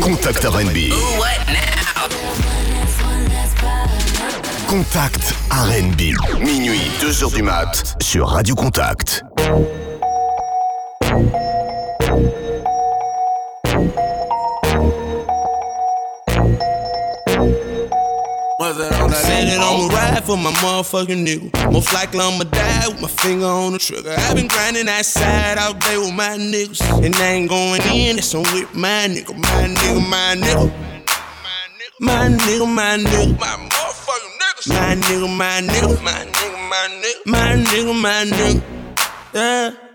Contact RB. Contact RB. Minuit, 2h du mat sur Radio Contact. For my motherfucking nigga. Most likely I'ma die with my finger on the trigger. i been grinding that side all day with my niggas. And I ain't going in, that's on with my nigga, my nigga, my nigga. My nigga, my nigga, my motherfucking niggas. My nigga, my nigga, my nigga, my nigga, my nigga, my nigga. Yeah.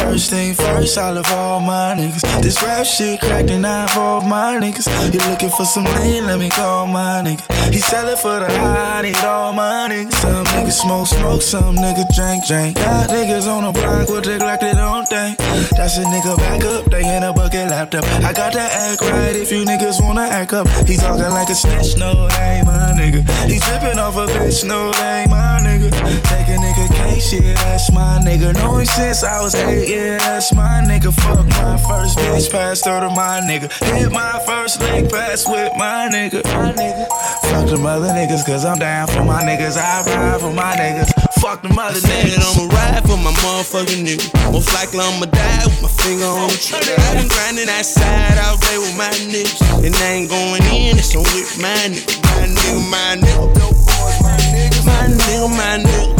First thing first, I love all my niggas. This rap shit cracked and I all my niggas. You looking for some lean? Let me call my nigga. He sell it for the high, need all my niggas. Some niggas smoke, smoke, some niggas drink, drink. Got niggas on the block with they like they don't think. That's a nigga back up, they in a bucket laptop. I got to act right if you niggas wanna act up. He talking like a snitch, no, they my nigga. He dripping off a bitch, no, they my nigga. Take a nigga case, shit, that's my nigga. Knowing since I was eight yeah, that's my nigga. Fuck my first bitch, passed her to my nigga. Hit my first leg pass with my nigga. My nigga. Fuck the mother niggas, cause I'm down for my niggas. I ride for my niggas. Fuck the mother niggas. I'ma ride for my motherfucking nigga. Most likely I'ma die with my finger on the trigger. I been grinding that side all day with my niggas. And I ain't going in, it's on with my nigga. My nigga, my nigga. My nigga, my nigga, my nigga.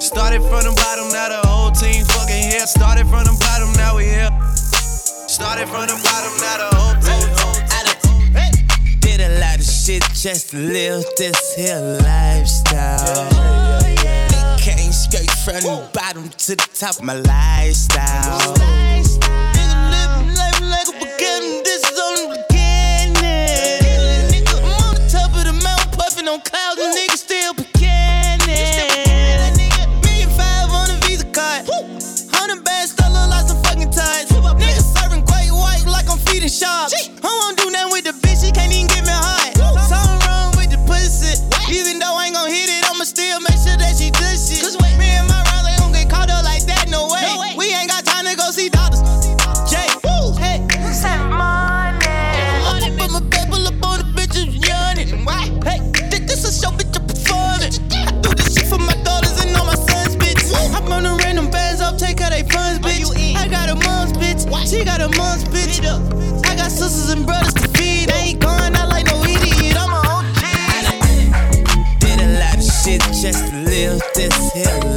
Started from the bottom, now the whole team fucking here. Started from the bottom, now we here. Started from the bottom, now the whole team. Did a lot of shit just to live this here lifestyle. Came straight from the bottom to the top my lifestyle. Nigga living life like a beginning, this is on the beginning. I'm on the top of the mountain, puffing on clouds, she got a mom's bitch I got sisters and brothers to feed. I ain't going out like no idiot. I'm a OG. Did a lot of shit just to live this here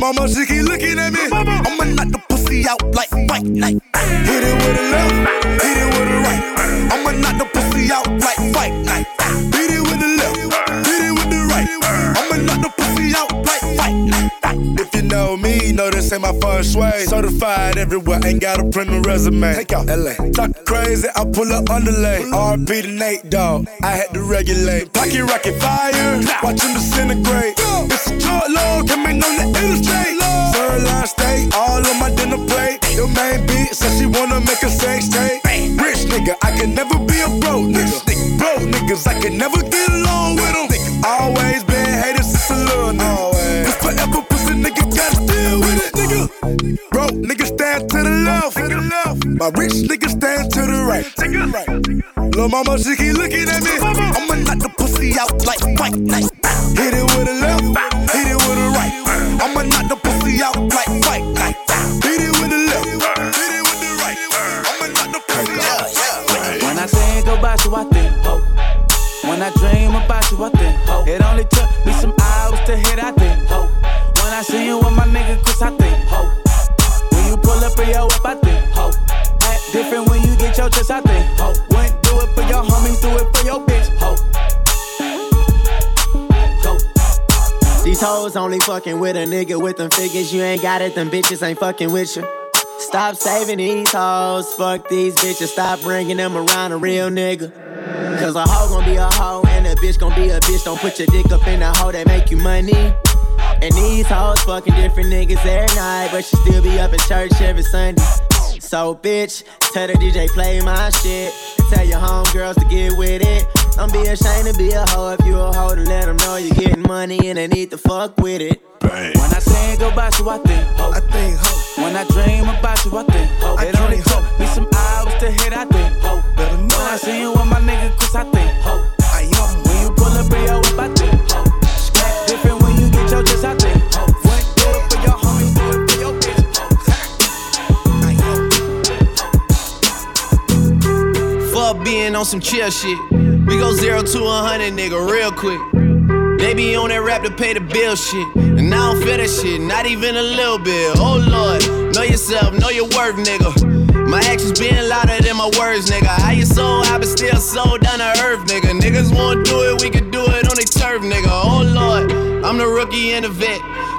mama, she keep looking at me. resume. Take out LA. Talk crazy, I pull up underlay. RP to Nate, dog. I had to regulate. Pocket rocket fire, Watching the disintegrate. It's a short long, coming on the interstate. Third line stay all on my dinner plate. Your main bitch says she wanna make a sex tape. Rich nigga, I can never be a broke nigga. Broke niggas, I can never get along with them. Always been hated since a little nigga. Always. This forever pussy nigga gotta deal with it. Broke niggas, stand. To the left. My rich nigga stand to the right. Lil' mama, she keep looking at me. I'ma knock the pussy out like white night. Hit it with a left, hit it with a right. I'ma knock the pussy out like white night. Hit it with the left, hit it with the right. I'ma knock the pussy out. When I think about you, I think These hoes only fucking with a nigga with them figures. You ain't got it, them bitches ain't fucking with you. Stop saving these hoes, fuck these bitches. Stop bringing them around a real nigga. Cause a hoe gon' be a hoe and a bitch gon' be a bitch. Don't put your dick up in a hoe that make you money. And these hoes fucking different niggas every night, but she still be up in church every Sunday. So bitch, tell the DJ play my shit. And tell your homegirls to get with it. Don't be ashamed to be a hoe if you a hoe to let them know you're getting money and they need to fuck with it. When I think about you, I think hope. I think hope. When I dream about you, I think hope. I It only dream took hope. me some hours to hit, I think hope. Better know When I it. see you with my nigga Chris, I think hope. Fuck being on some chill shit. We go zero to a hundred, nigga, real quick. They be on that rap to pay the bill shit. And I don't feel that shit, not even a little bit. Oh lord, know yourself, know your worth, nigga. My actions being louder than my words, nigga. How you so I but still so down to earth, nigga. Niggas won't do it, we can do it on they turf, nigga. Oh lord, I'm the rookie and the vet.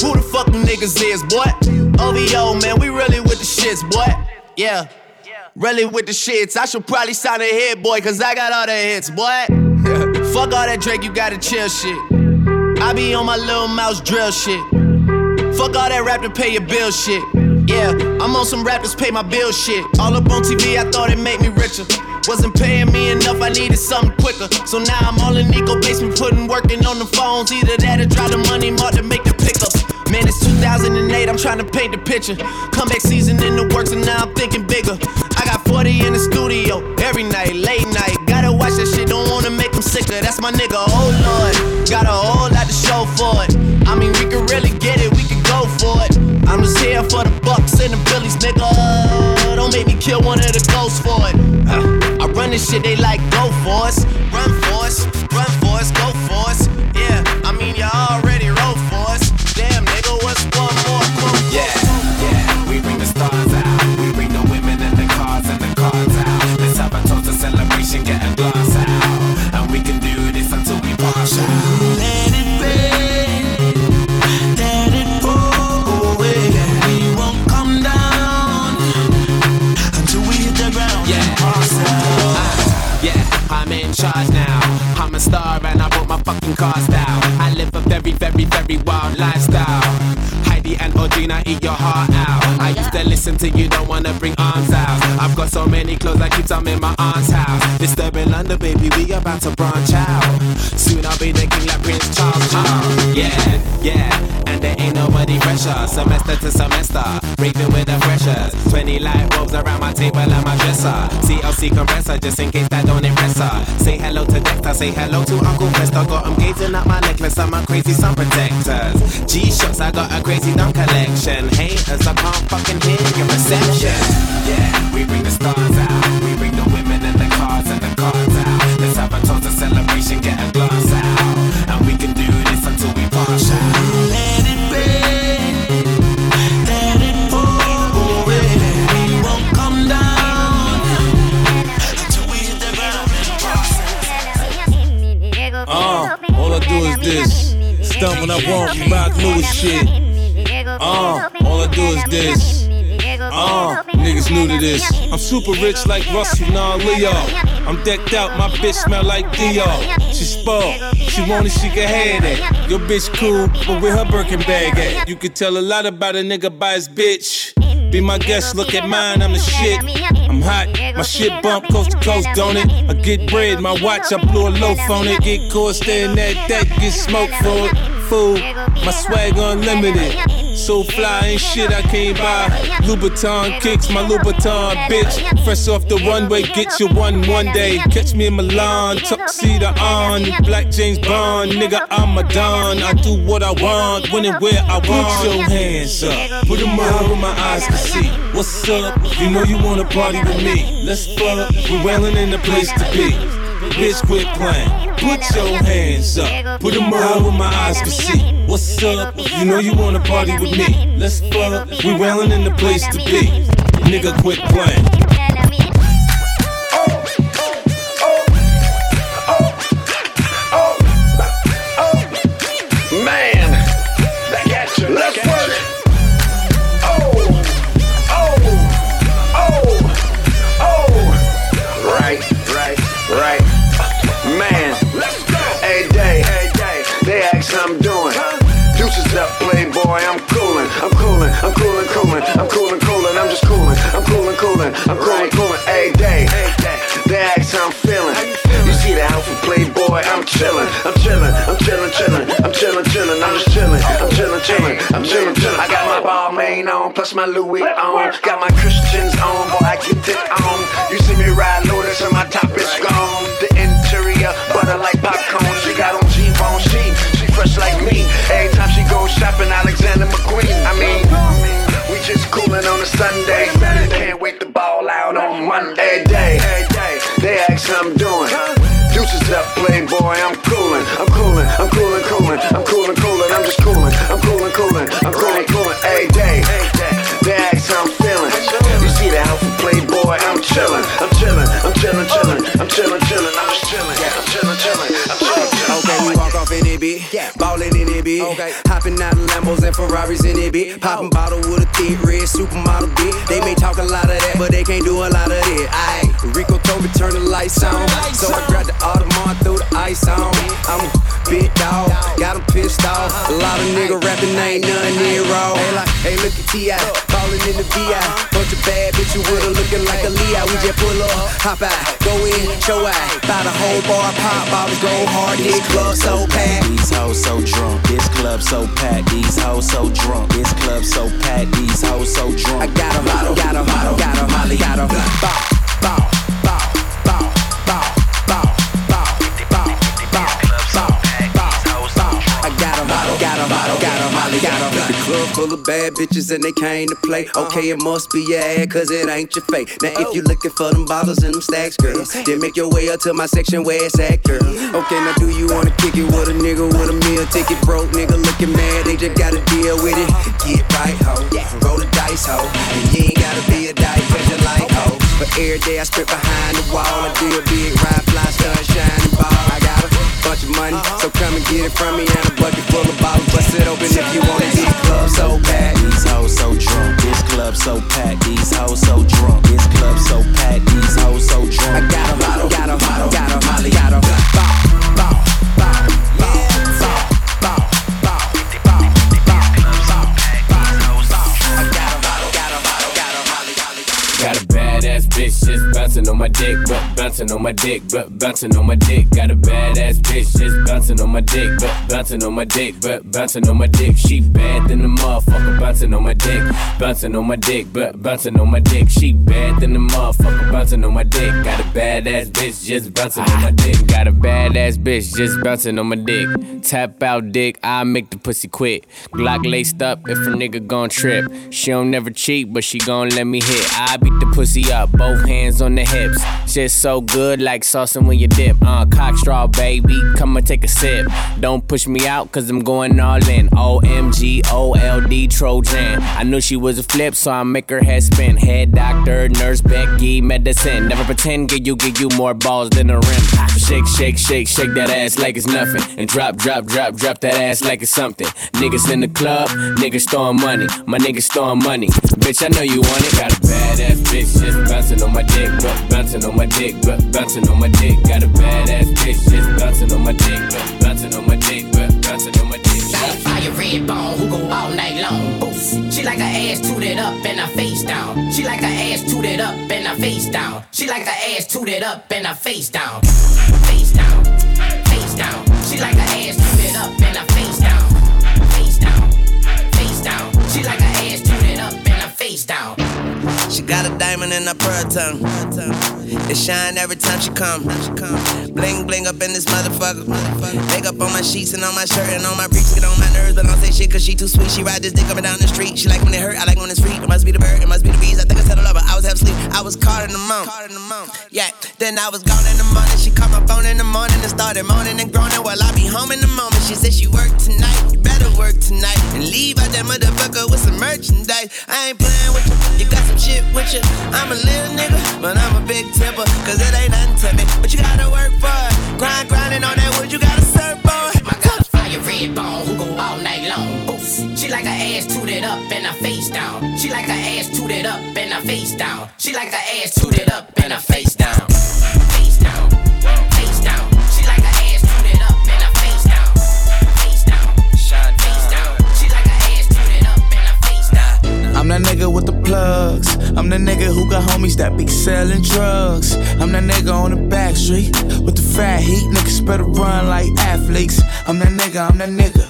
Who the fuck them niggas is, boy? OVO, man, we really with the shits, boy. Yeah. Really with the shits. I should probably sign a hit, boy, cause I got all the hits, boy. fuck all that Drake, you gotta chill shit. I be on my little mouse drill shit. Fuck all that rap to pay your bill shit. Yeah, I'm on some rappers pay my bill shit. All up on TV, I thought it made me richer. Wasn't paying me enough, I needed something quicker. So now I'm all in Nico basement, putting working on the phones. Either that or drop the money mark to make the pickups. Man, it's 2008, I'm trying to paint the picture. Comeback season in the works, and now I'm thinking bigger. I got 40 in the studio every night, late night. Gotta watch that shit, don't wanna make them sicker. That's my nigga, Bucks the Billies, nigga. Don't make me kill one of the ghosts for it. Uh, I run this shit, they like go for us, run cars down. I live a very, very, very wild lifestyle. And Audrina eat your heart out. I used to listen to you, don't wanna bring arms out. I've got so many clothes, I keep some in my aunt's house. Disturbing London, baby, we about to branch out. Soon I'll be the king like Prince Charles. Uh, yeah, yeah, and there ain't nobody fresher. Semester to semester, raving with the freshers. 20 light bulbs around my table and my dresser. CLC compressor, just in case that don't impress her. Say hello to Dexter, say hello to Uncle Fester. Got him gazing at my necklace and my crazy sun protectors. G-Shocks, I got a crazy dumb collection. Haters, I can't fucking hear your reception. Yeah, we bring the stars out. We bring the women and the cars and the cars out. Let's have a toast, a celebration, get a glass out. And we can do this until we pass out. Let it rain, let it pour away. We won't come down until we hit the ground. Uh, all I do is this. Stump when I want, rock new shit. Uh, all I do is this. Uh, niggas new to this. I'm super rich like Russell, nah, Leo. I'm decked out, my bitch smell like Dior. She spoiled, she want it, she can have that. Your bitch cool, but where her Birkin bag at? You can tell a lot about a nigga by his bitch. Be my guest, look at mine, I'm the shit. I'm hot, my shit bump coast to coast, don't it? I get bread, my watch, I blew a loaf on it. Get caught staring at that, get smoked for it. Fool, my swag unlimited. So fly and shit I can't buy. Louboutin kicks my Louboutin, bitch. Fresh off the runway, get you one one day. Catch me in Milan, tuxedo on. Black James Bond, nigga, I'm a Don. I do what I want, when and where I want. Put your hands up, put them up where my eyes can see. What's up? You know you wanna party with me. Let's fuck, we're wailing in the place to be. Bitch, quit playing. Put your hands up. Put them up where my eyes can see. What's up? You know you wanna party with me. Let's fuck. We wailing in the place to be. Nigga, quit playing. Chillin', I'm chillin', I'm chillin', chillin', I'm chillin', chillin', I'm just chillin', I'm chillin', chillin', I'm chillin', chillin'. I got my Balmain on, plus my Louis on, got my Christians on, boy, I get it on. You see me ride Lotus and my top is gone. The interior, butter like popcorn. She got on G-bone, she, she fresh like me. Every time she goes shopping, Alexander McQueen. I mean, we just coolin' on a Sunday. Can't wait to ball out on Monday. Day, they ask how I'm doing. Deuces up, playboy, I'm coolin', I'm coolin', I'm coolin', coolin', I'm coolin', coolin', I'm just coolin', I'm coolin', coolin', I'm coolin', coolin', a day. They ask how I'm feelin'. You see the outfit, playboy, I'm chillin', I'm chillin', I'm chillin', chillin', I'm chillin', chillin', I'm just chillin', yeah, I'm chillin', chillin', I'm chillin'. chillin'. Okay, we walk off in it, bitch. Ballin' in it, bitch. Okay. Hopping out of Lambos and Ferraris in it, bitch. Poppin' oh. bottle with a thick red supermodel, bitch. They may talk a lot of that, but they can't do a lot of it. Rico told me turn the lights on. So I grabbed the Audemars, threw the ice on. I'm a big dog, got 'em pissed off. A lot of nigga rapping, ain't nothing near raw. Hey, like, hey, look at T.I. Ballin' in the VI. Bunch of bad bitches with her looking like a Leo. We just pull up, hop out, go in, show out. Buy the whole bar, pop bottles, go hard. This club so packed. These hoes so drunk, this club so packed. These hoes so drunk, this club so packed. These hoes so drunk. I got 'em, got 'em, got 'em, Molly, got 'em. Bow, bow, club full of bad bitches and they came to play. Uh-huh. Okay, it must be your ad, cause it ain't your fake. Now, if you oh. looking for them bottles and them stacks, girl, then make your way up to my section where it's at, girl. Okay, now do you wanna kick it with a nigga with a meal ticket? Broke nigga looking mad, they just gotta deal with it. Uh-huh. Get right, ho. Roll the dice, ho. And you ain't gotta be a dice, cause you like, ho. But every day I spit behind the wall. I do a big ride, fly, sunshine, and ball. I got bunch of money, so come and get it from me. And a bucket full of bottles, bust it open if you it. This club so bad. These hoes so drunk, this club so packed. These hoes so drunk, bouncing on my dick, but bouncing on my dick. Got a badass bitch just bouncing on my dick, but bouncing on my dick, but bouncing on my dick. She bad than the motherfucker, bouncing on my dick, bouncing on my dick, but bouncing on my dick. She bad than the motherfucker, bouncing on my dick. Got a badass bitch just bouncing on my dick. Got a badass bitch just bouncing on my dick. Tap out dick, I make the pussy quit. Glock laced up if a nigga gon' trip. She don't never cheat, but she gon' let me hit. I beat the pussy up, both hands on the hips. Shit so good like saucing when you dip. Uh, cock straw, baby. Come and take a sip. Don't push me out, cause I'm going all in. OMG, OLD, Trojan. I knew she was a flip, so I make her head spin. Head doctor, nurse, Becky, medicine. Never pretend, give you, give you more balls than a rim. Shake, shake, shake, shake that ass like it's nothing. And drop, drop, drop, drop that ass like it's something. Niggas in the club, niggas throwing money. My niggas throwing money. Bitch, I know you want it. Got a badass bitch just bouncing on my dick, but bouncing on my dick, but bouncing on my dick. Got a badass bitch just bouncing on my dick, bouncing on my dick, bouncing on my dick. Fire red bone who go all night long. Boost. She like her ass tooted up and her face down. She like her ass tooted up and her face down. She like her ass tooted up and her face down. Face down, face down. She like her ass tooted up and her face down. Face down, face down. She like her ass tooted up and her face down. She got a diamond in her pearl tongue. It shine every time she come. Bling bling up in this motherfucker. Makeup on my sheets and on my shirt and on my briefs. Get on my nerves, but I don't say shit cause she too sweet. She ride this dick up and down the street. She like when it hurt, I like when it's free. It must be the bird, it must be the bees. I I was caught in the moment. Yeah, then I was gone in the morning. She called my phone in the morning and started moaning and groaning while I be home in the moment. She said she work tonight. You better work tonight and leave out that motherfucker with some merchandise. I ain't playing with you. You got some shit with you. I'm a little nigga, but I'm a big tipper. Cause it ain't nothing to me. But you gotta work for it. Grind, grinding on that wood, you gotta serve, boy. Red bone who go all night long. She like her ass tooted up and her face down. She like her ass tooted up and her face down. She like her ass tooted up and her face down. Face down, I'm that nigga with the plugs. I'm the nigga who got homies that be selling drugs. I'm that nigga on the back street with the fat heat. Niggas better run like athletes. I'm that nigga, I'm that nigga.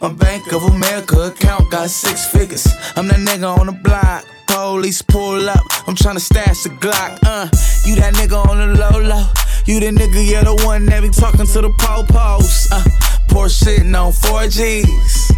My Bank of America account got six figures. I'm that nigga on the block. Police pull up. I'm tryna stash the Glock. Uh, you that nigga on the low low. You the nigga, yeah, the one that be talking to the po-pos. Uh, poor shitting on 4Gs.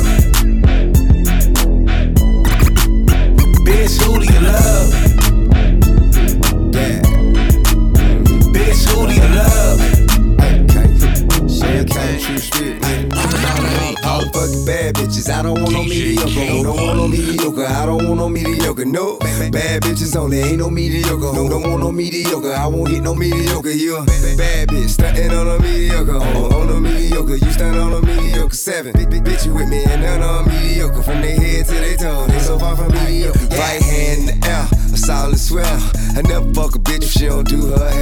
Bitches. I don't want no mediocre. Don't want no mediocre. I don't want no mediocre. No bad bitches only. Ain't no mediocre. No, don't want no mediocre. I won't get no mediocre. You a bad bitch stunting on a mediocre. On, on a mediocre. You stunt on a mediocre. Seven big big bitch you with me and none on mediocre. From their head to their toe. They so far from mediocre. Right hand in the air. A solid swell. I never fuck a bitch if she don't do her hair.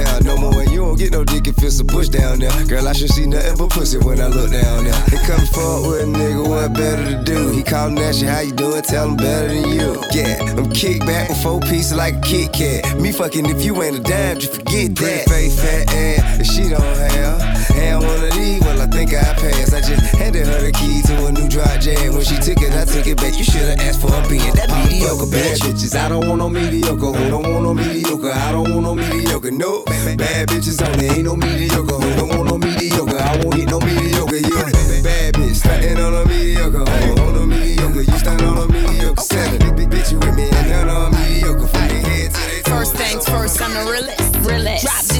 And you don't get no dick if it's a bush down there. Girl, I should see nothing but pussy when I look down there. They come forward with a nigga, what better to do? He callin' at you, how you doing? Tell him better than you. Yeah, I'm kick back with four pieces like a Kit Kat. Me fucking if you ain't a dime, just forget that. Face fat ass, if she don't have. One of these, well, I think I passed. I just handed her the key to a new dry jam. When she took it, I took it back. You should've asked for a being that mediocre bad bitches. I don't want no mediocre. Who don't want no mediocre? I don't want no mediocre. No bad bitches only. Ain't no mediocre. Who don't want no mediocre? I won't get no mediocre. You bad bitch stunting on a mediocre. Who on a mediocre? You stand on a mediocre. Seven big big bitch you with me and none on mediocre. From their head to their First things first, I'm the realest. realest. Drop this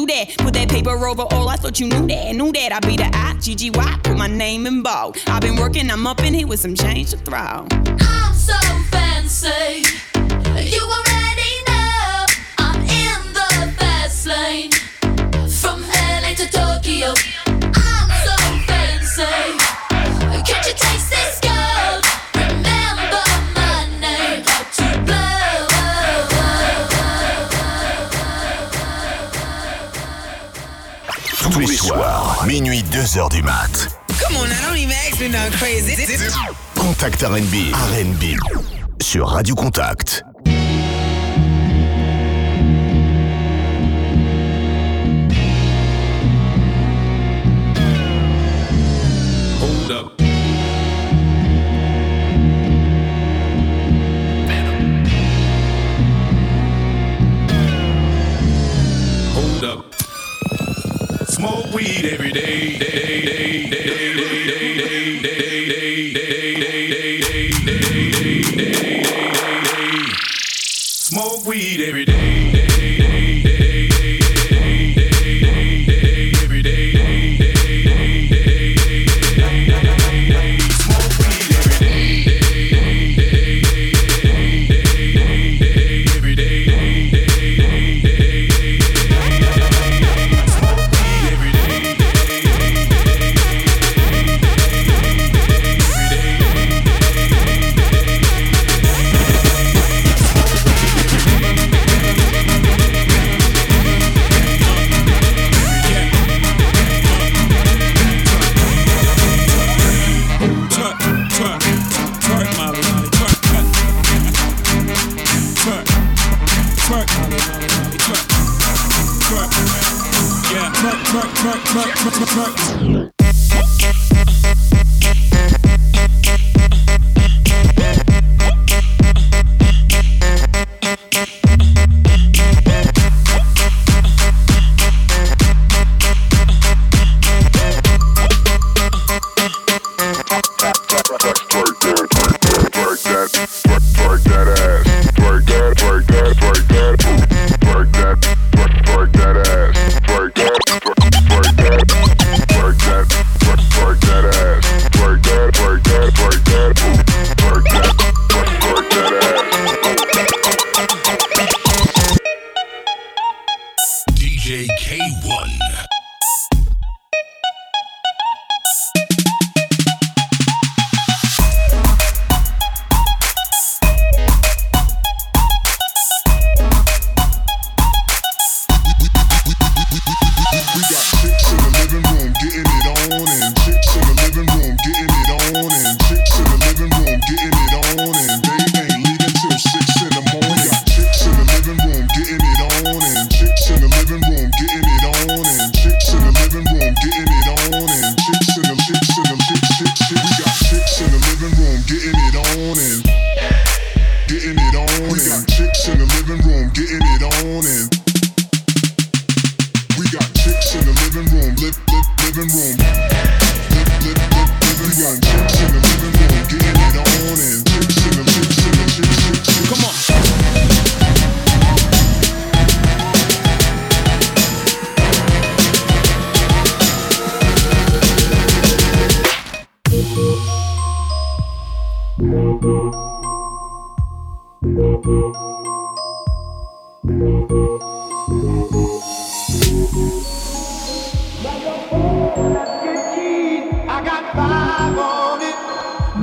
do that. Put that paper over all, I thought you knew that, knew that. I be the I, put my name in bold. I've been working, I'm up in here with some change to throw. I'm so fancy, you already know. I'm in the fast lane, from LA to Tokyo. soirs, minuit 2h du mat. Come on, I don't even ask me crazy. Contact RB. RB. Sur Radio Contact. truck, truck, truck, truck, truck.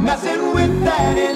Messing with that.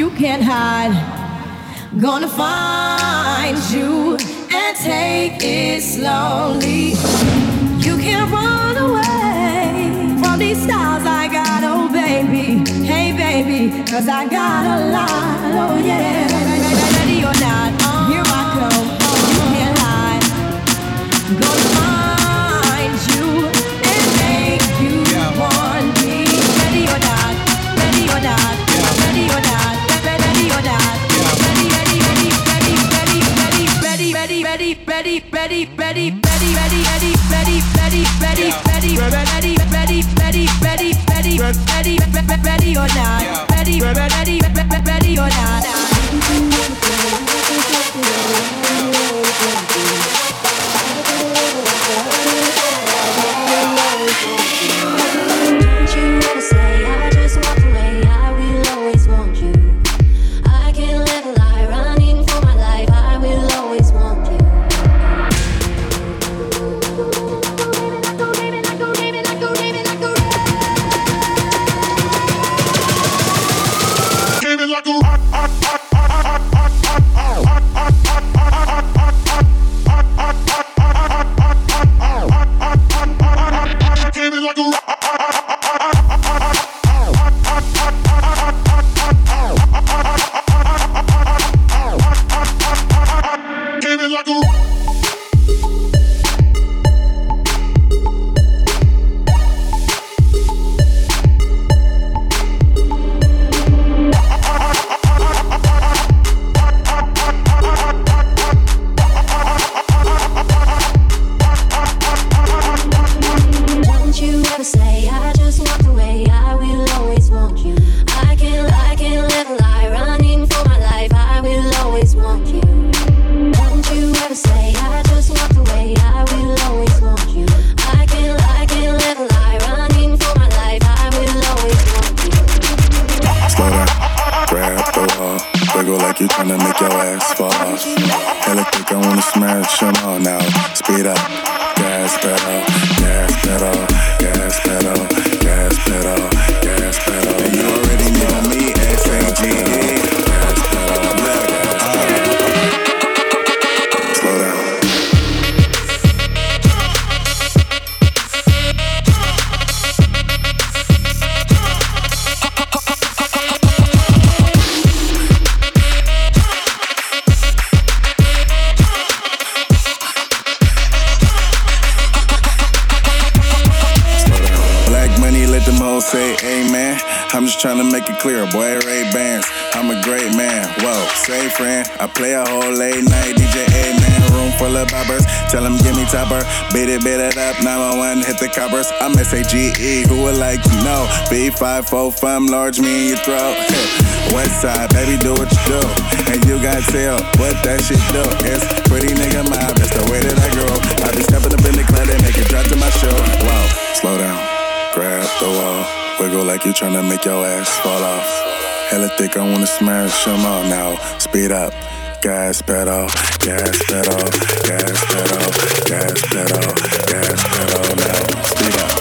you can't hide. Gonna find you and take it slowly. You can't run away from these stars I got, oh baby. Hey baby, cause I got a lot, oh yeah. Ready or not, here I come. Oh, you can't hide. Gonna ready, ready, ready, ready, ready, ready, ready, ready, ready, ready, ready, ready, ready, ready, ready, ready, ready or not, ready, ready, ready or not. beat it up, 911, hit the coppers. I'm S-A-G-E, who would like to know? B545, large, me in your throat. West side, baby, do what you do. And you got tell what that shit do. It's pretty nigga mob, it's the way that I grow. I be stepping up in the club, they make it drop to my show. Wow, slow down, grab the wall. Wiggle like you tryna make your ass fall off. Hella thick, I wanna smash them all now. Speed up gas pedal, gas pedal, gas pedal, gas pedal, gas pedal now. Speed up.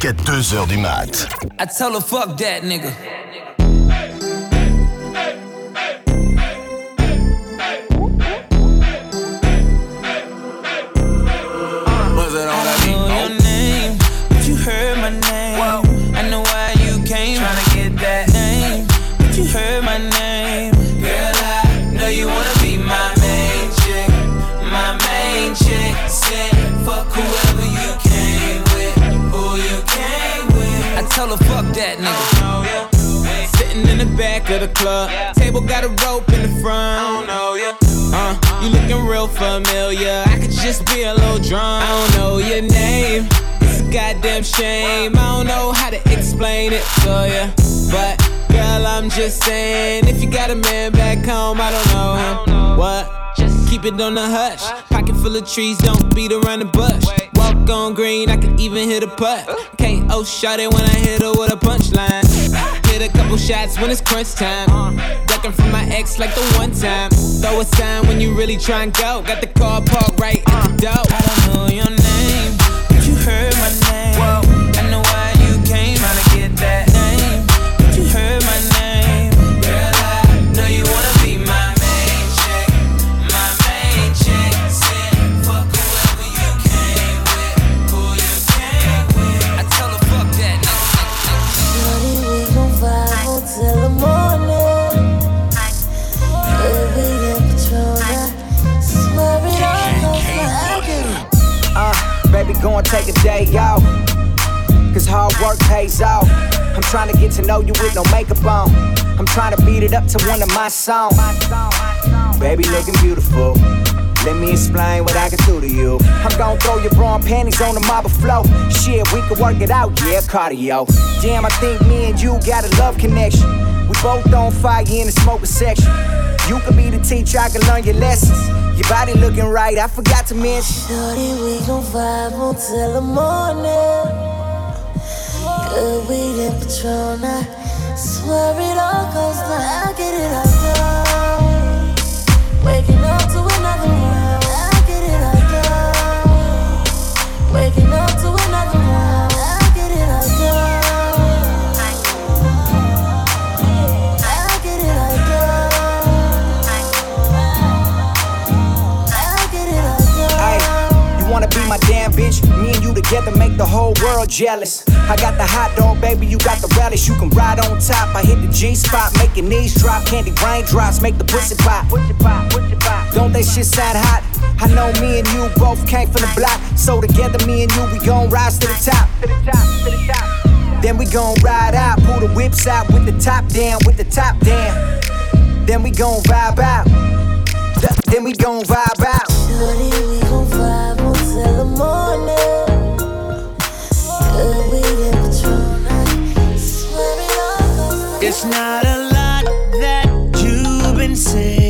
jusqu'à 2h du mat. I tell a fuck that nigga. Got a rope in the front. I don't know ya. Uh, you looking real familiar. I could just be a little drunk. I don't know your name. It's a goddamn shame. I don't know how to explain it to ya. But girl, I'm just saying, if you got a man back home, I don't know him. What? Just keep it on the hush. Pocket full of trees, don't beat around the bush. On green, I can even hit a putt. KO oh, shot it when I hit her with a punchline. Hit a couple shots when it's crunch time. Ducking from my ex like the one time. Throw a sign when you really try and go. Got the car parked right at the door. I don't know your name, go and take a day out. Cause hard work pays off. I'm trying to get to know you with no makeup on. I'm trying to beat it up to one of my songs. Baby, looking beautiful. Let me explain what I can do to you. I'm gon' throw your bra and panties on the marble floor. Shit, we can work it out, yeah, cardio. Damn, I think me and you got a love connection. We both on fire in the smoking section. You could be the teacher, I can learn your lessons. Your body looking right, I forgot to mention. Shorty, we gon' vibe until the morning. Good weed and Patron, I swear it all goes like I get it all done. Waking together make the whole world jealous. I got the hot dog, baby, you got the relish. You can ride on top. I hit the G spot, your knees drop. Candy raindrops, make the pussy pop. Don't that shit sound hot? I know me and you both came from the block. So together, me and you, we gon' rise to the top. Top, top. Then we gon' ride out, pull the whips out with the top down, with the top down. Then we gon' vibe out. Then we gon' vibe out. Shorty, we gon' vibe until the morning. It's not a lot that you've been saying,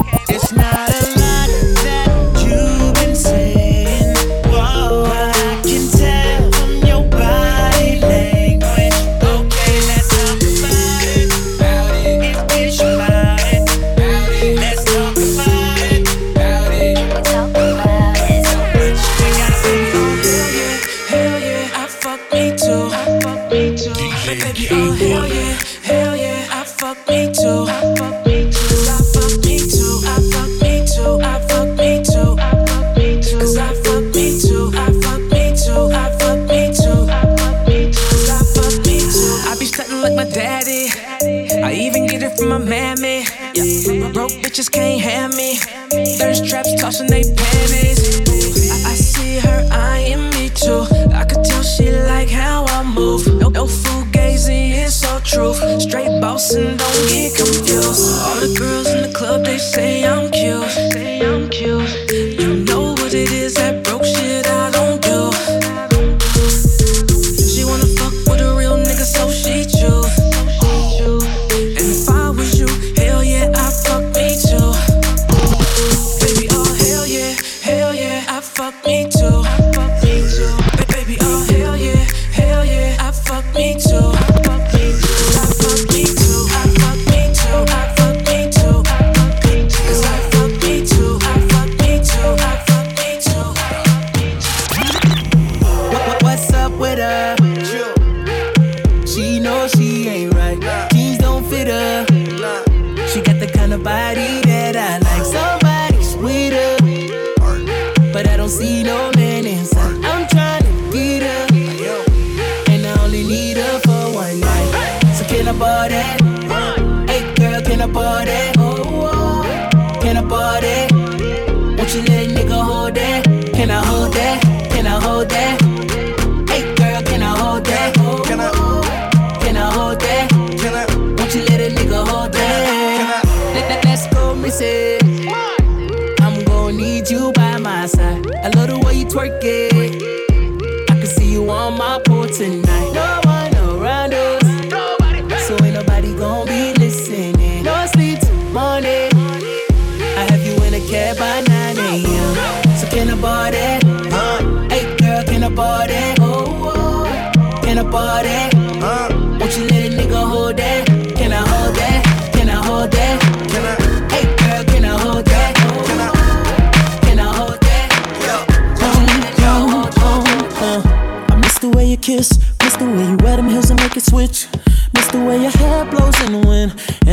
need you by my side. I love the way you twerk it. I can see you on my pool tonight. No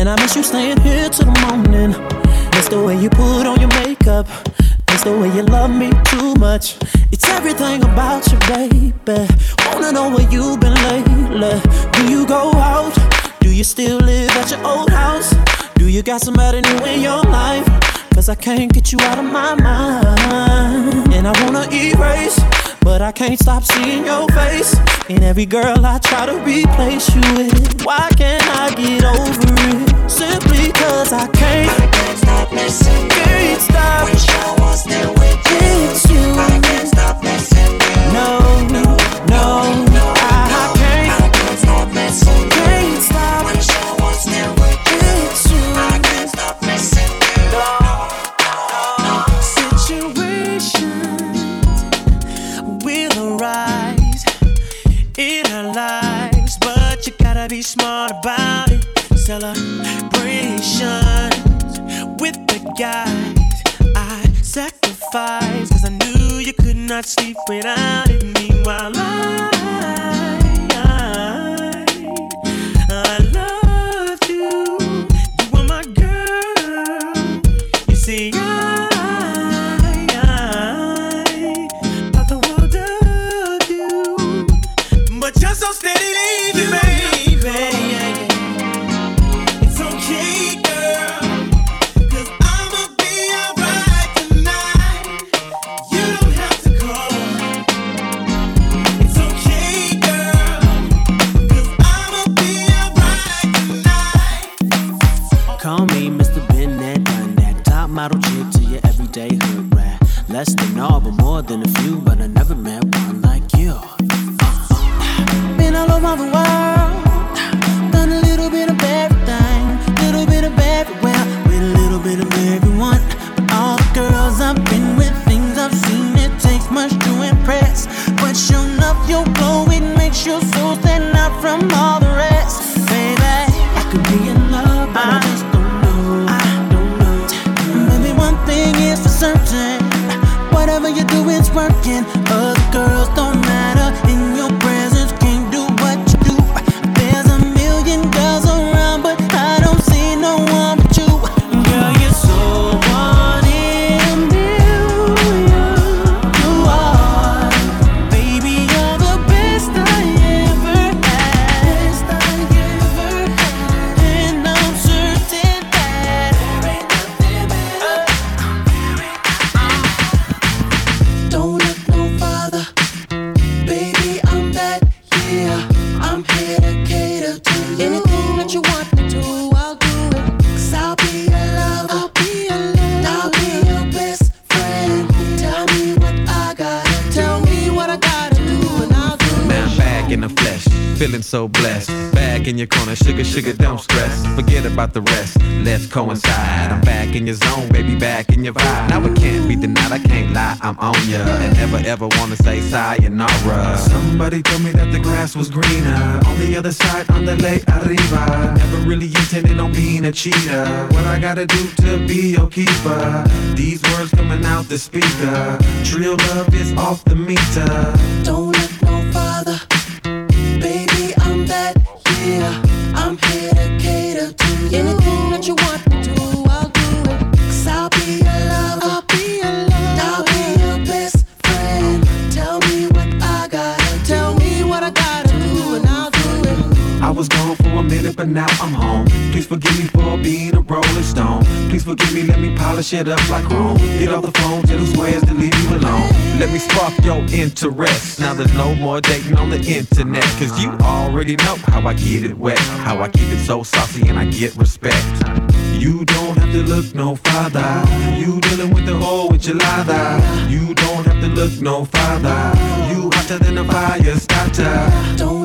And I miss you staying here till the morning. That's the way you put on your makeup. That's the way you love me too much. It's everything about you, baby. Wanna know where you've been lately? Do you go out? Do you still live at your old house? Do you got somebody new in your life? Cause I can't get you out of my mind. And I wanna erase but I can't stop seeing your face. And every girl I try to replace you with. Why can't I get over it? Simply cause I can't. I can't stop missing. Can't stop. Wish I was there with you. It's you. I can't stop missing. No, no, no. no, no, no I, I can't. I can't stop missing. smart about it. Celebrations with the guys. I sacrificed, cause I knew you could not sleep without it. Meanwhile, I coincide. I'm back in your zone, baby, back in your vibe. Now it can't be denied, I can't lie, I'm on ya. And never ever wanna say sayonara. Somebody told me that the grass was greener on the other side, on the lake arriba. Never really intended on being a cheater. What I gotta do to be your keeper? These words coming out the speaker. Trill love is off the meter. Don't but now I'm home. Please forgive me for being a rolling stone. Please forgive me, let me polish it up like chrome. Get off the phone, tell who swears to leave you alone. Let me spark your interest. Now there's no more dating on the internet. Cause you already know how I get it wet. How I keep it so saucy and I get respect. You don't have to look no farther. You dealing with the whole enchilada. You don't have to look no farther. You hotter than a fire starter. Don't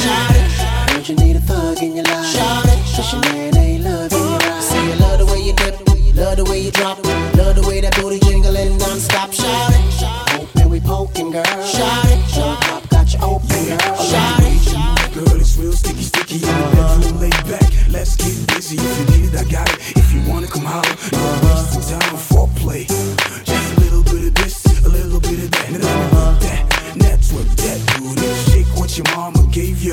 ain't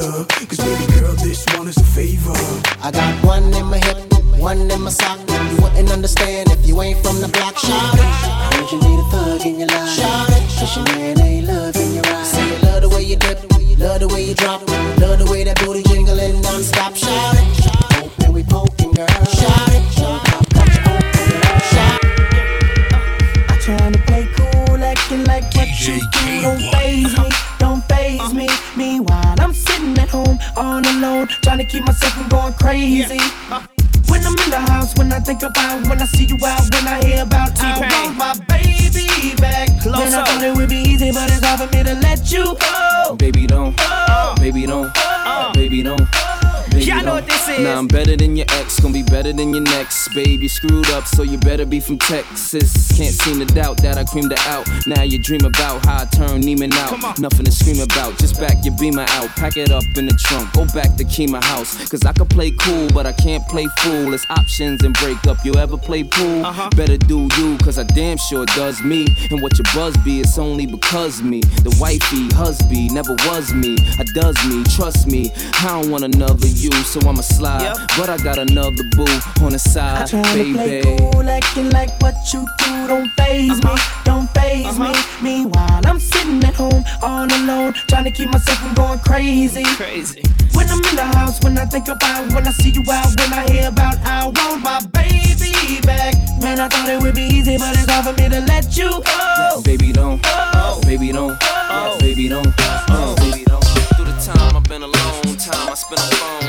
Cause baby girl, this one is a favor. I got one in my hip, one in my sock. You wouldn't understand if you ain't from the block. It. Heard you need a thug in your from going crazy. When I'm in the house, when I think about, when I see you out, when I hear about, I want my baby back. Close Then I up. thought it would be easy, but it's hard for me to let you go. Baby don't, oh. baby don't, oh. baby don't. Baby Y'all know what this is. Nah, I'm better than your ex, gonna be better than your next. Babe, you screwed up, so you better be from Texas. Can't seem to doubt that I creamed her out. Now you dream about how I turned Neiman out. Nothing to scream about, just back your beamer out. Pack it up in the trunk, go back to Kima house. Cause I could play cool, but I can't play fool. It's options and break up. You ever play pool? Uh-huh. Better do you, cause I damn sure does me. And what your buzz be, it's only because me. The wifey, husband, never was me. I does me, trust me. I don't want another you, so I'ma slide. But I got another boo on the side, I side, tryna play baby. cool, acting like what you do don't phase me, don't phase me. Meanwhile, I'm sitting at home all alone, trying to keep myself from going crazy. Crazy. When I'm in the house, when I think about, when I see you out, when I hear about, I want my baby back. Man, I thought it would be easy, but it's hard for me to let you go. Baby don't, baby don't, baby don't, uh, baby don't. Through the time I've been alone, time I spent on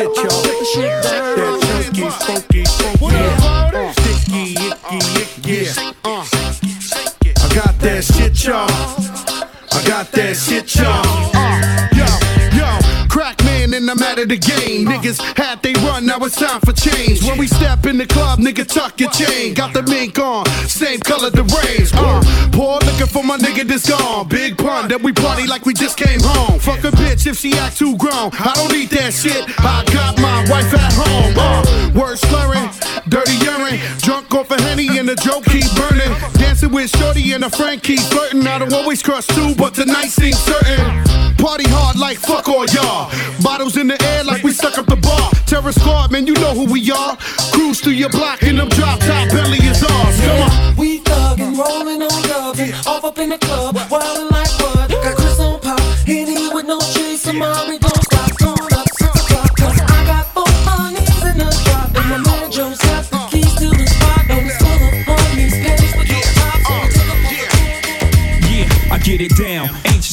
shit, y'all. That chunky, funky, funky. Yeah. Sticky, icky, icky. Yeah. Uh. I got that shit, y'all. I got that shit, y'all. Of the game. Niggas had they run, now it's time for change. When we step in the club, nigga, tuck your chain. Got the mink on, same color the range. Uh, poor looking for my nigga that's gone. Big pun that we party like we just came home. Fuck a bitch if she act too grown. I don't need that shit. I got my wife at home. Uh, word slurring, dirty urine, drunk off a henny and the joke keep burning. Dancing with shorty and a friend keep flirting. I don't always crush too, but tonight seems certain. Party hard like fuck all y'all. Bottles in the air like we stuck up the bar. Terror squad, man, you know who we are. Cruise through your block in them drop top belly is ours. Come on. We thuggin', rollin' on dubbin', off up in the club, wildin' like what? Got Cris on pop, Henny with no chase, and mommy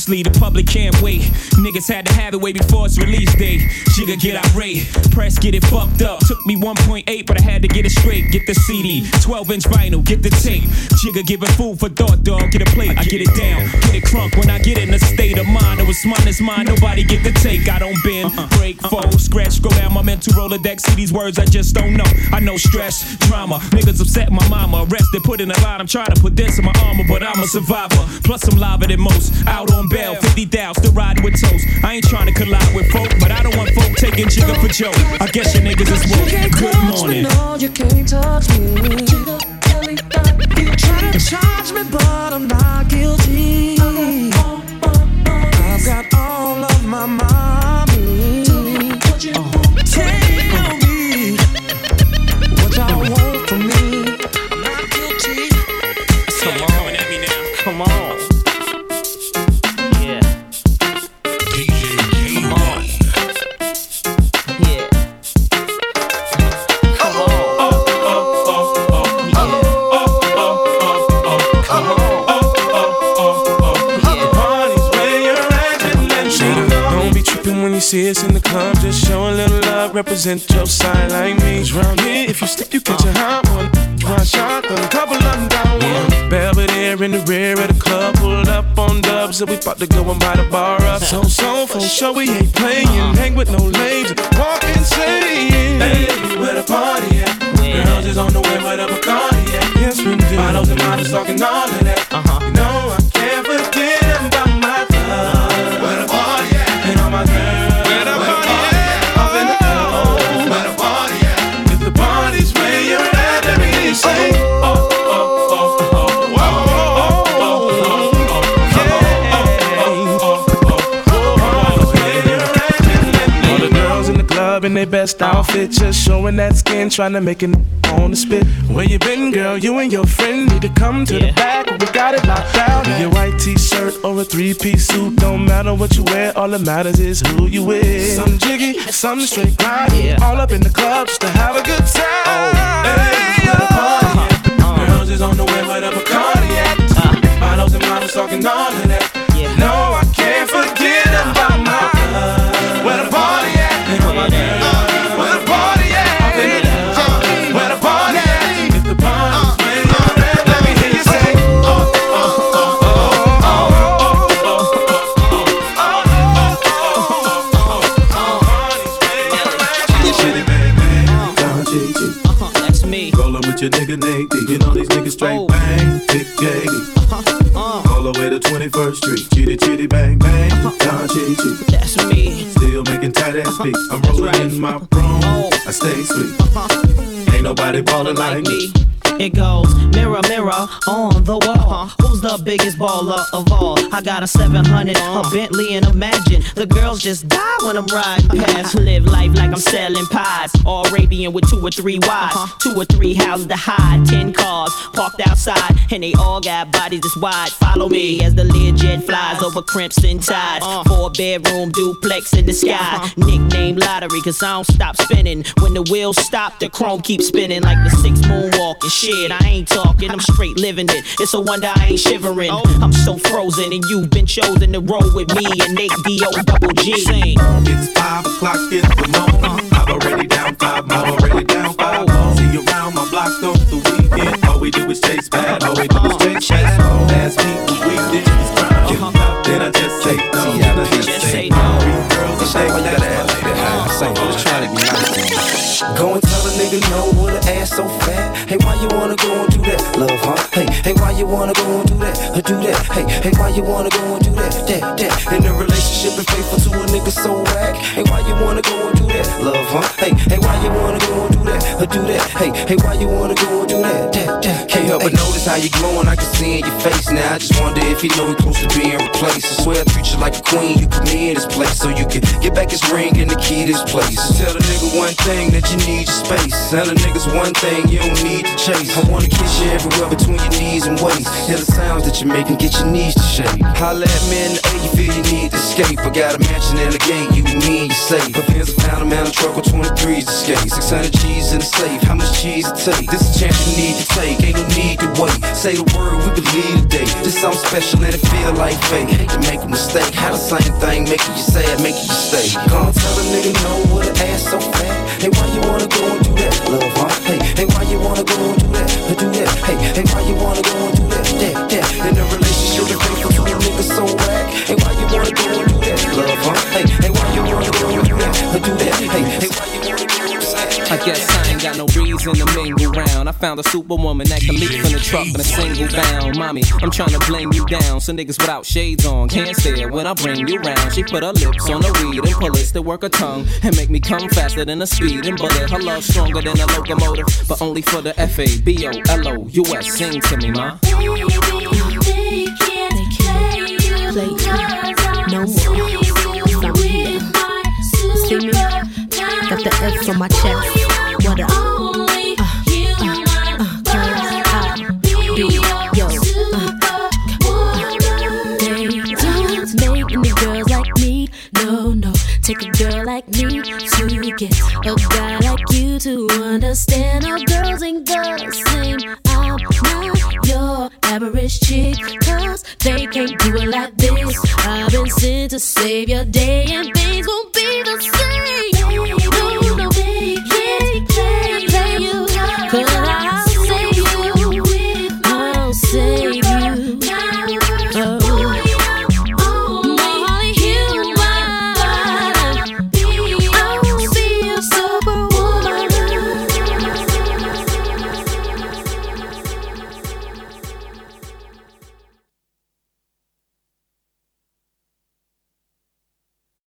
The public can't wait. Niggas had to have it way before its release date. Jigga get irate, press get it fucked up. Took me 1.8, but I had to get it straight. Get the CD, 12 inch vinyl, get the tape. Jigga giving food for thought, dog. Get a plate, I get it down. Get it crunk when I get in a state of mind. It was mine, it's mine. Nobody get the take. I don't bend, uh-uh. break, uh-uh. fold, scratch, go down my mental Rolodex. See these words I just don't know. I know stress, drama. Niggas upset my mama. Arrested, put in a line. I'm trying to put this in my armor, but I'm a survivor. Plus, I'm liver than most. Out on bail, 50 down, still riding with toast. I ain't trying to collide with folk, but I don't want folk taking Jigga for Joe. I guess your niggas is woke. Good morning. No, you can't touch me. You try to charge me, but I'm not guilty. I've got all of my mommy. So, for sure, we ain't playing. Hang with no lames, walk insane. Hey, where the party at? Girls is on the way, where the Bacardi at? Yes, we do. Bottles and models talking all of that. Their best outfit, just showing that skin, trying to make it on the spit. Where you been, girl? You and your friend need to come to the back. We got it locked down. In your white t-shirt or a three-piece suit, don't matter what you wear. All that matters is who you with. Some jiggy, some straight grind. All up in the club just to have a good time. Oh. Hey, the party at? Girls is on the way where the Bacardi at. Models and models talking all of that. With your nigga Nate D. You know these niggas straight oh. bang, big gay. Uh. All the way to 21st Street. Chitty chitty bang bang. Uh. Don Chi That's me. Still making tight ass uh-huh. beats. I'm rolling in my broom. Oh. I stay sweet. Uh-huh. Ain't nobody ballin' like me. It goes mirror, mirror on the wall. Uh-huh. Who's the biggest baller of all? I got a 700, a uh-huh. Bentley, and imagine the girls just die when I'm riding past. Live life like I'm selling pies. All Arabian with two or three wives, uh-huh. two or three houses to hide, ten cars parked outside, and they all got bodies this wide. Follow me as the Learjet flies over crimson tides. Four bedroom duplex in the sky. Nickname lottery, cause I don't stop spinning. When the wheels stop, the chrome keeps spinning like the six moonwalking. Shit, I ain't talking, I'm straight living it. It's a wonder I ain't shivering. I'm so frozen, and you've been chosen to roll with me and Nate D.O. double G. It's five o'clock in the morning. I'm already down five, I'm already down five. See you around my block on the weekend. All we do is chase bad, all we do is chase bad. Uh-huh. Last week we did is crime. Then I just say no, then I just say no. Three girls a day, Go and tell a nigga no with an ass so fat. Hey, why you wanna go and do that? Love, huh? Hey, hey, why you wanna go and do that? Or do that? Hey, hey, why you wanna go and do that? That, that. In a relationship and faithful to a nigga so whack. Hey, why you wanna go and do that? Love, huh? Hey, hey, why you wanna go and do that? Or do that? Hey, hey, why you wanna go and do that? That, that. Can't help but notice how you glowing, I can see in your face now. I just wonder if you know you're close to being replaced. I swear I treat you like a queen, you put me in this place so you can get back his ring and the key to this place. Tell a nigga one thing that you need your space. Tell a niggas one thing you don't need to chase. I wanna kiss you everywhere between your knees and waist. Hear the sounds that you make and get your knees to shake. Holla at me in the A, you feel you need to escape. I got a mansion and a gate, you you safe. But pants a pound, I'm out of truck with 23s to skate. 600 G's in the safe, how much cheese it take? This is a chance you need to take, ain't no need to wait. Say the word, we believe today. This something special and it feel like fate. Hate to make a mistake, how the same thing making you sad, making you stay. Gonna tell a nigga no with an ass so fat. Hey, why you wanna go and do that, love, huh? Hey, hey, why you wanna go and do that, or do that? Hey, hey, why you wanna go and do that, that, that? In a relationship, the thing for you niggas so whack. Hey, why you wanna go and do that, love, huh? Hey, hey, why you wanna go but do that, hey, hey, why you I guess I ain't got no reason to mingle round. I found a superwoman that can leap from the truck in a single bound. Mommy, I'm trying to blame you down. so niggas without shades on can't stare when I bring you round. She put her lips on the weed and bullets to work her tongue and make me come faster than a speeding bullet. Her love stronger than a locomotive, but only for the F A B O L O U S. Sing to me, ma. They can't play you, play you no more. The F on my chest. What up? Uh, uh, uh, be. Uh, don't make any girls like me. No, no. Take a girl like me to get a guy like you to understand. All girls ain't the same. I'm not your average chick. Cause they can't do it like this. I've been sent to save your day and